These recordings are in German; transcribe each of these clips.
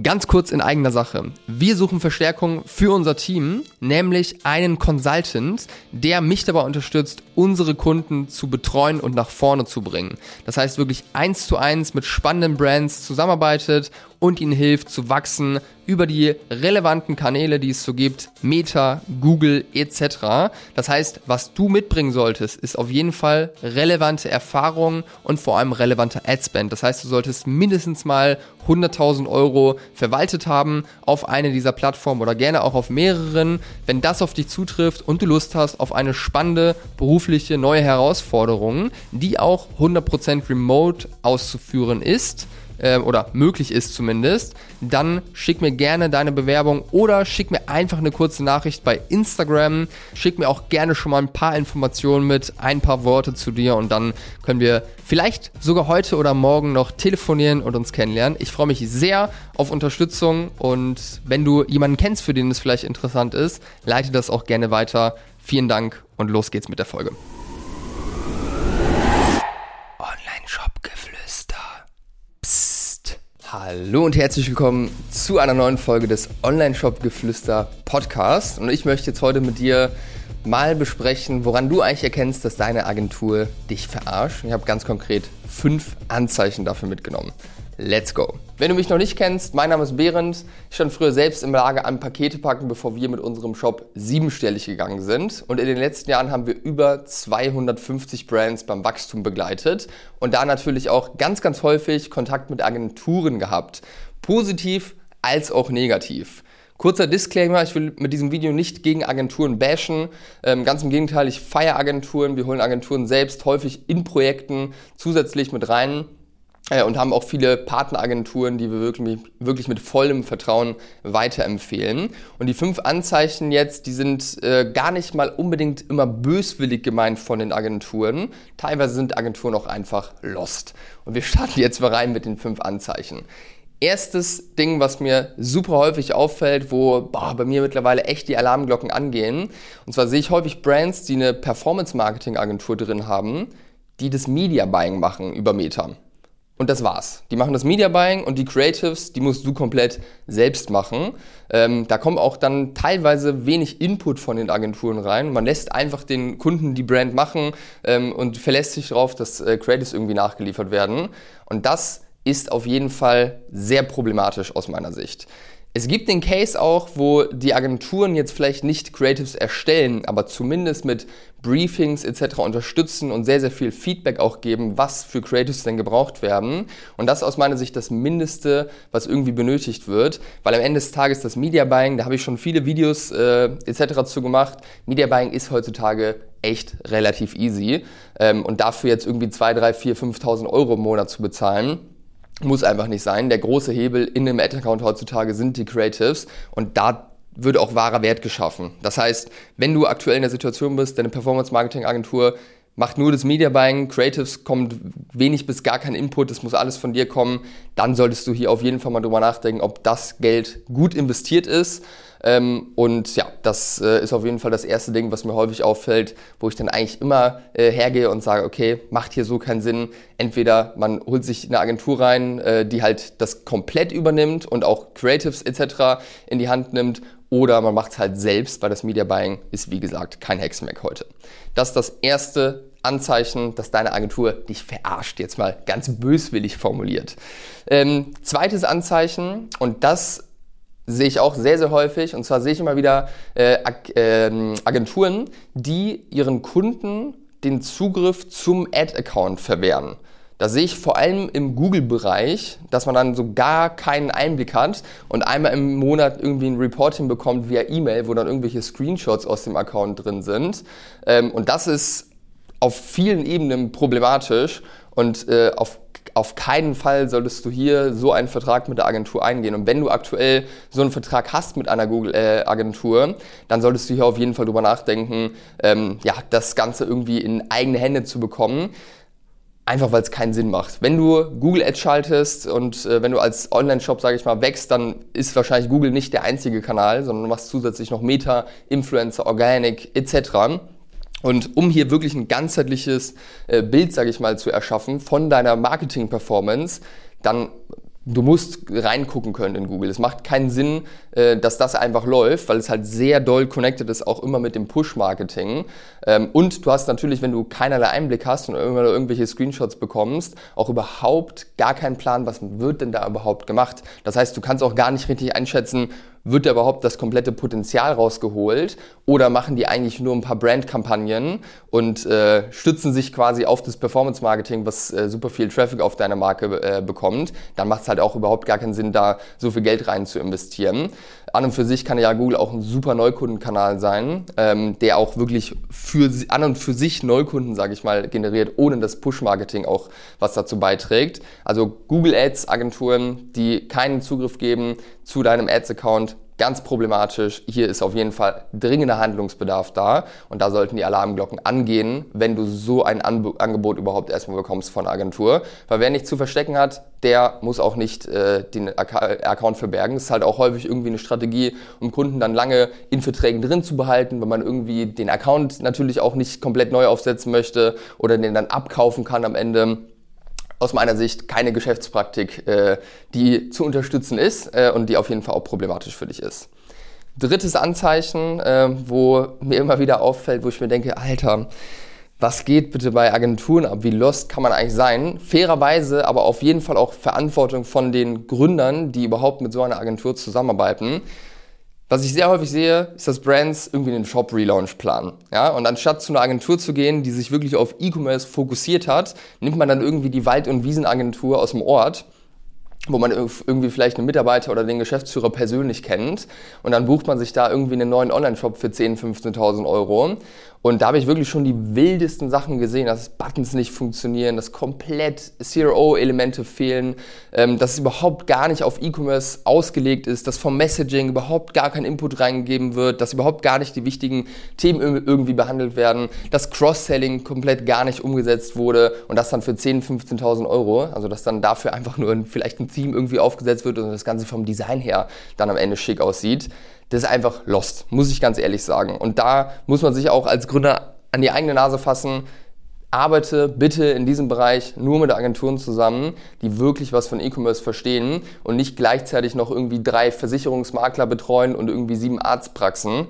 Ganz kurz in eigener Sache. Wir suchen Verstärkung für unser Team, nämlich einen Consultant, der mich dabei unterstützt, unsere Kunden zu betreuen und nach vorne zu bringen. Das heißt wirklich eins zu eins mit spannenden Brands zusammenarbeitet und ihnen hilft zu wachsen über die relevanten Kanäle, die es so gibt, Meta, Google etc. Das heißt, was du mitbringen solltest, ist auf jeden Fall relevante Erfahrungen und vor allem relevanter Adspend. Das heißt, du solltest mindestens mal 100.000 Euro verwaltet haben auf eine dieser Plattformen oder gerne auch auf mehreren. Wenn das auf dich zutrifft und du Lust hast auf eine spannende berufliche neue Herausforderung, die auch 100% remote auszuführen ist, äh, oder möglich ist zumindest, dann schick mir gerne deine Bewerbung oder schick mir einfach eine kurze Nachricht bei Instagram. Schick mir auch gerne schon mal ein paar Informationen mit, ein paar Worte zu dir und dann können wir vielleicht sogar heute oder morgen noch telefonieren und uns kennenlernen. Ich freue mich sehr auf Unterstützung und wenn du jemanden kennst, für den es vielleicht interessant ist, leite das auch gerne weiter. Vielen Dank und los geht's mit der Folge. Hallo und herzlich willkommen zu einer neuen Folge des Online-Shop-Geflüster Podcast. Und ich möchte jetzt heute mit dir mal besprechen, woran du eigentlich erkennst, dass deine Agentur dich verarscht. Ich habe ganz konkret fünf Anzeichen dafür mitgenommen. Let's go. Wenn du mich noch nicht kennst, mein Name ist Behrend. Ich stand früher selbst im Lager an Pakete packen, bevor wir mit unserem Shop siebenstellig gegangen sind. Und in den letzten Jahren haben wir über 250 Brands beim Wachstum begleitet und da natürlich auch ganz, ganz häufig Kontakt mit Agenturen gehabt. Positiv als auch negativ. Kurzer Disclaimer, ich will mit diesem Video nicht gegen Agenturen bashen. Ähm, ganz im Gegenteil, ich feiere Agenturen. Wir holen Agenturen selbst häufig in Projekten zusätzlich mit rein äh, und haben auch viele Partneragenturen, die wir wirklich, wirklich mit vollem Vertrauen weiterempfehlen. Und die fünf Anzeichen jetzt, die sind äh, gar nicht mal unbedingt immer böswillig gemeint von den Agenturen. Teilweise sind Agenturen auch einfach lost. Und wir starten jetzt mal rein mit den fünf Anzeichen. Erstes Ding, was mir super häufig auffällt, wo boah, bei mir mittlerweile echt die Alarmglocken angehen. Und zwar sehe ich häufig Brands, die eine Performance-Marketing-Agentur drin haben, die das Media-Buying machen über Meta. Und das war's. Die machen das Media Buying und die Creatives, die musst du komplett selbst machen. Ähm, da kommt auch dann teilweise wenig Input von den Agenturen rein. Man lässt einfach den Kunden die Brand machen ähm, und verlässt sich darauf, dass äh, Creatives irgendwie nachgeliefert werden. Und das ist auf jeden Fall sehr problematisch aus meiner Sicht. Es gibt den Case auch, wo die Agenturen jetzt vielleicht nicht Creatives erstellen, aber zumindest mit Briefings etc. unterstützen und sehr, sehr viel Feedback auch geben, was für Creatives denn gebraucht werden. Und das ist aus meiner Sicht das Mindeste, was irgendwie benötigt wird, weil am Ende des Tages das Media Buying, da habe ich schon viele Videos äh, etc. zu gemacht. Media Buying ist heutzutage echt relativ easy ähm, und dafür jetzt irgendwie 2, 3, 4, 5.000 Euro im Monat zu bezahlen, muss einfach nicht sein. Der große Hebel in einem Ad-Account heutzutage sind die Creatives und da wird auch wahrer Wert geschaffen. Das heißt, wenn du aktuell in der Situation bist, deine Performance-Marketing-Agentur macht nur das Media Buying, Creatives kommt wenig bis gar kein Input, das muss alles von dir kommen, dann solltest du hier auf jeden Fall mal drüber nachdenken, ob das Geld gut investiert ist. Ähm, und ja, das äh, ist auf jeden Fall das erste Ding, was mir häufig auffällt, wo ich dann eigentlich immer äh, hergehe und sage, okay, macht hier so keinen Sinn. Entweder man holt sich eine Agentur rein, äh, die halt das komplett übernimmt und auch Creatives etc. in die Hand nimmt oder man macht es halt selbst, weil das Media Buying ist, wie gesagt, kein Hexenwerk heute. Das ist das erste Anzeichen, dass deine Agentur dich verarscht, jetzt mal ganz böswillig formuliert. Ähm, zweites Anzeichen, und das sehe ich auch sehr, sehr häufig. Und zwar sehe ich immer wieder äh, äh, Agenturen, die ihren Kunden den Zugriff zum Ad-Account verwehren. Da sehe ich vor allem im Google-Bereich, dass man dann so gar keinen Einblick hat und einmal im Monat irgendwie ein Reporting bekommt via E-Mail, wo dann irgendwelche Screenshots aus dem Account drin sind. Ähm, und das ist auf vielen Ebenen problematisch und äh, auf auf keinen Fall solltest du hier so einen Vertrag mit der Agentur eingehen. Und wenn du aktuell so einen Vertrag hast mit einer Google-Agentur, äh, dann solltest du hier auf jeden Fall drüber nachdenken, ähm, ja, das Ganze irgendwie in eigene Hände zu bekommen. Einfach weil es keinen Sinn macht. Wenn du Google Ads schaltest und äh, wenn du als Online-Shop, sage ich mal, wächst, dann ist wahrscheinlich Google nicht der einzige Kanal, sondern du machst zusätzlich noch Meta, Influencer, Organic etc. Und um hier wirklich ein ganzheitliches äh, Bild, sage ich mal, zu erschaffen von deiner Marketing-Performance, dann du musst reingucken können in Google. Es macht keinen Sinn, äh, dass das einfach läuft, weil es halt sehr doll connected ist, auch immer mit dem Push-Marketing. Ähm, und du hast natürlich, wenn du keinerlei Einblick hast und irgendwann irgendwelche Screenshots bekommst, auch überhaupt gar keinen Plan, was wird denn da überhaupt gemacht. Das heißt, du kannst auch gar nicht richtig einschätzen, wird da überhaupt das komplette Potenzial rausgeholt oder machen die eigentlich nur ein paar Brandkampagnen und äh, stützen sich quasi auf das Performance-Marketing, was äh, super viel Traffic auf deine Marke äh, bekommt? Dann macht es halt auch überhaupt gar keinen Sinn, da so viel Geld rein zu investieren. An und für sich kann ja Google auch ein super Neukundenkanal sein, ähm, der auch wirklich für an und für sich Neukunden, sage ich mal, generiert, ohne das Push-Marketing auch was dazu beiträgt. Also Google Ads Agenturen, die keinen Zugriff geben zu deinem Ads-Account, ganz problematisch. Hier ist auf jeden Fall dringender Handlungsbedarf da und da sollten die Alarmglocken angehen, wenn du so ein Anb Angebot überhaupt erstmal bekommst von der Agentur. Weil wer nichts zu verstecken hat, der muss auch nicht äh, den Account verbergen. Das ist halt auch häufig irgendwie eine Strategie, um Kunden dann lange in Verträgen drin zu behalten, wenn man irgendwie den Account natürlich auch nicht komplett neu aufsetzen möchte oder den dann abkaufen kann am Ende aus meiner Sicht keine Geschäftspraktik, äh, die zu unterstützen ist äh, und die auf jeden Fall auch problematisch für dich ist. Drittes Anzeichen, äh, wo mir immer wieder auffällt, wo ich mir denke, Alter, was geht bitte bei Agenturen ab? Wie lost kann man eigentlich sein? Fairerweise, aber auf jeden Fall auch Verantwortung von den Gründern, die überhaupt mit so einer Agentur zusammenarbeiten. Was ich sehr häufig sehe, ist, dass Brands irgendwie einen Shop-Relaunch planen. Ja? Und anstatt zu einer Agentur zu gehen, die sich wirklich auf E-Commerce fokussiert hat, nimmt man dann irgendwie die Wald- und Wiesenagentur aus dem Ort wo man irgendwie vielleicht einen Mitarbeiter oder den Geschäftsführer persönlich kennt und dann bucht man sich da irgendwie einen neuen Online-Shop für 10.000, 15.000 Euro und da habe ich wirklich schon die wildesten Sachen gesehen, dass Buttons nicht funktionieren, dass komplett CRO-Elemente fehlen, ähm, dass es überhaupt gar nicht auf E-Commerce ausgelegt ist, dass vom Messaging überhaupt gar kein Input reingegeben wird, dass überhaupt gar nicht die wichtigen Themen irgendwie behandelt werden, dass Cross-Selling komplett gar nicht umgesetzt wurde und das dann für 10.000, 15.000 Euro, also dass dann dafür einfach nur ein, vielleicht ein Team irgendwie aufgesetzt wird und das Ganze vom Design her dann am Ende schick aussieht das ist einfach lost, muss ich ganz ehrlich sagen. Und da muss man sich auch als Gründer an die eigene Nase fassen. Arbeite bitte in diesem Bereich nur mit Agenturen zusammen, die wirklich was von E-Commerce verstehen und nicht gleichzeitig noch irgendwie drei Versicherungsmakler betreuen und irgendwie sieben Arztpraxen.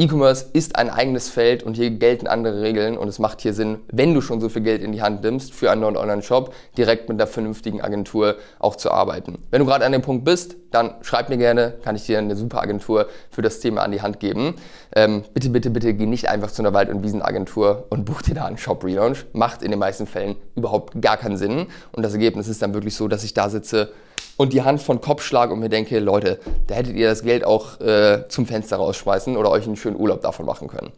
E-Commerce ist ein eigenes Feld und hier gelten andere Regeln und es macht hier Sinn, wenn du schon so viel Geld in die Hand nimmst für einen neuen Online-Shop, direkt mit einer vernünftigen Agentur auch zu arbeiten. Wenn du gerade an dem Punkt bist, dann schreib mir gerne, kann ich dir eine super Agentur für das Thema an die Hand geben. Ähm, bitte, bitte, bitte geh nicht einfach zu einer Wald- und Wiesenagentur und buch dir da einen Shop-Relaunch. Macht in den meisten Fällen überhaupt gar keinen Sinn und das Ergebnis ist dann wirklich so, dass ich da sitze und die Hand von Kopf schlage und mir denke, Leute, da hättet ihr das Geld auch äh, zum Fenster rausschmeißen oder euch einen schönen Urlaub davon machen können.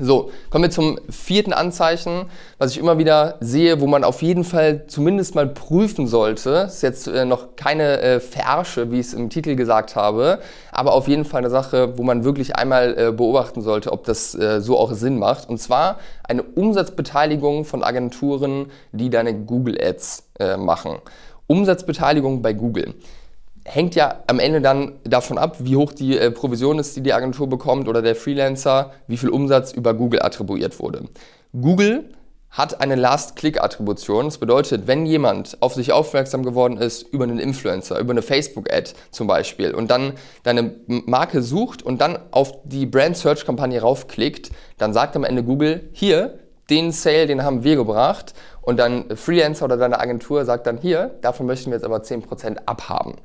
So, kommen wir zum vierten Anzeichen, was ich immer wieder sehe, wo man auf jeden Fall zumindest mal prüfen sollte. Ist jetzt äh, noch keine äh, Versche, wie ich es im Titel gesagt habe, aber auf jeden Fall eine Sache, wo man wirklich einmal äh, beobachten sollte, ob das äh, so auch Sinn macht. Und zwar eine Umsatzbeteiligung von Agenturen, die deine Google Ads äh, machen. Umsatzbeteiligung bei Google hängt ja am Ende dann davon ab, wie hoch die äh, Provision ist, die die Agentur bekommt oder der Freelancer, wie viel Umsatz über Google attribuiert wurde. Google hat eine Last-Click-Attribution. Das bedeutet, wenn jemand auf sich aufmerksam geworden ist über einen Influencer, über eine Facebook-Ad zum Beispiel und dann deine Marke sucht und dann auf die Brand-Search-Kampagne raufklickt, dann sagt am Ende Google, hier, den Sale, den haben wir gebracht und dann Freelancer oder deine Agentur sagt dann hier, davon möchten wir jetzt aber 10% abhaben.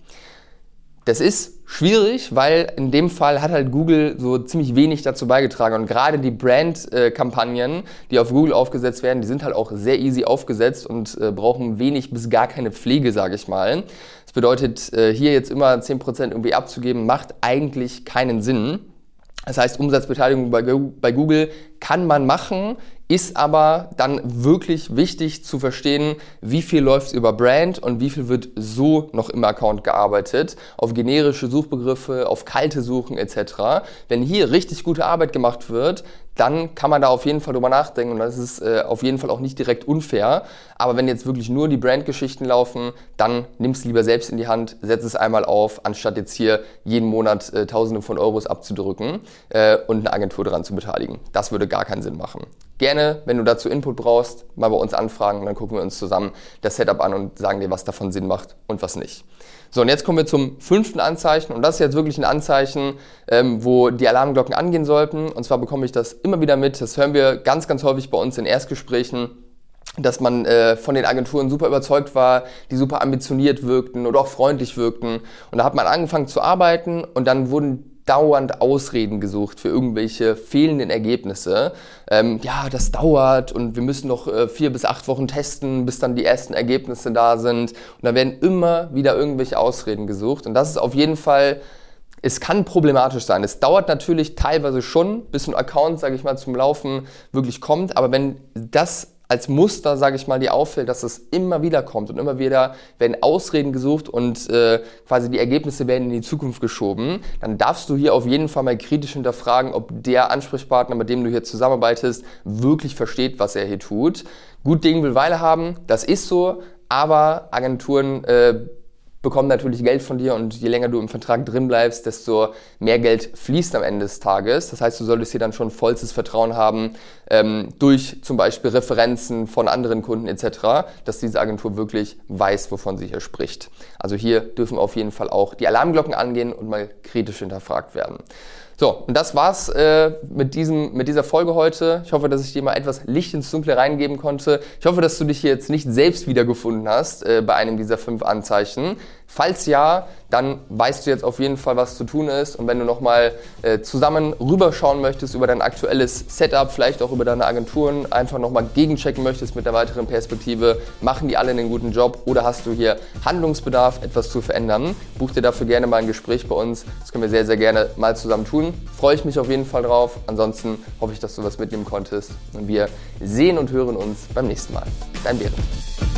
Das ist schwierig, weil in dem Fall hat halt Google so ziemlich wenig dazu beigetragen. Und gerade die Brand-Kampagnen, die auf Google aufgesetzt werden, die sind halt auch sehr easy aufgesetzt und äh, brauchen wenig bis gar keine Pflege, sage ich mal. Das bedeutet, äh, hier jetzt immer 10% irgendwie abzugeben, macht eigentlich keinen Sinn. Das heißt, Umsatzbeteiligung bei Google kann man machen, ist aber dann wirklich wichtig zu verstehen, wie viel läuft über Brand und wie viel wird so noch im Account gearbeitet, auf generische Suchbegriffe, auf kalte Suchen etc. Wenn hier richtig gute Arbeit gemacht wird, dann kann man da auf jeden Fall drüber nachdenken und das ist äh, auf jeden Fall auch nicht direkt unfair. Aber wenn jetzt wirklich nur die Brandgeschichten laufen, dann nimm es lieber selbst in die Hand, setz es einmal auf, anstatt jetzt hier jeden Monat äh, Tausende von Euros abzudrücken äh, und eine Agentur daran zu beteiligen. Das würde gar keinen Sinn machen. Gerne, wenn du dazu Input brauchst, mal bei uns anfragen. Dann gucken wir uns zusammen das Setup an und sagen dir, was davon Sinn macht und was nicht. So, und jetzt kommen wir zum fünften Anzeichen. Und das ist jetzt wirklich ein Anzeichen, ähm, wo die Alarmglocken angehen sollten. Und zwar bekomme ich das immer wieder mit. Das hören wir ganz, ganz häufig bei uns in Erstgesprächen dass man äh, von den Agenturen super überzeugt war, die super ambitioniert wirkten oder auch freundlich wirkten. Und da hat man angefangen zu arbeiten und dann wurden dauernd Ausreden gesucht für irgendwelche fehlenden Ergebnisse. Ähm, ja, das dauert und wir müssen noch äh, vier bis acht Wochen testen, bis dann die ersten Ergebnisse da sind. Und da werden immer wieder irgendwelche Ausreden gesucht. Und das ist auf jeden Fall es kann problematisch sein. Es dauert natürlich teilweise schon, bis ein Account, sage ich mal, zum Laufen wirklich kommt. Aber wenn das als Muster, sage ich mal, dir auffällt, dass es immer wieder kommt und immer wieder werden Ausreden gesucht und äh, quasi die Ergebnisse werden in die Zukunft geschoben, dann darfst du hier auf jeden Fall mal kritisch hinterfragen, ob der Ansprechpartner, mit dem du hier zusammenarbeitest, wirklich versteht, was er hier tut. Gut Ding will Weile haben, das ist so, aber Agenturen äh, bekommen natürlich Geld von dir und je länger du im Vertrag drin bleibst, desto mehr Geld fließt am Ende des Tages. Das heißt, du solltest hier dann schon vollstes Vertrauen haben ähm, durch zum Beispiel Referenzen von anderen Kunden etc., dass diese Agentur wirklich weiß, wovon sie hier spricht. Also hier dürfen auf jeden Fall auch die Alarmglocken angehen und mal kritisch hinterfragt werden. So, und das war's äh, mit, diesem, mit dieser Folge heute. Ich hoffe, dass ich dir mal etwas Licht ins Dunkle reingeben konnte. Ich hoffe, dass du dich jetzt nicht selbst wiedergefunden hast äh, bei einem dieser fünf Anzeichen. Falls ja, dann weißt du jetzt auf jeden Fall, was zu tun ist. Und wenn du nochmal äh, zusammen rüberschauen möchtest über dein aktuelles Setup, vielleicht auch über deine Agenturen, einfach nochmal gegenchecken möchtest mit der weiteren Perspektive, machen die alle einen guten Job oder hast du hier Handlungsbedarf, etwas zu verändern, buch dir dafür gerne mal ein Gespräch bei uns. Das können wir sehr, sehr gerne mal zusammen tun. Freue ich mich auf jeden Fall drauf. Ansonsten hoffe ich, dass du was mitnehmen konntest. Und wir sehen und hören uns beim nächsten Mal. Dein Behrend.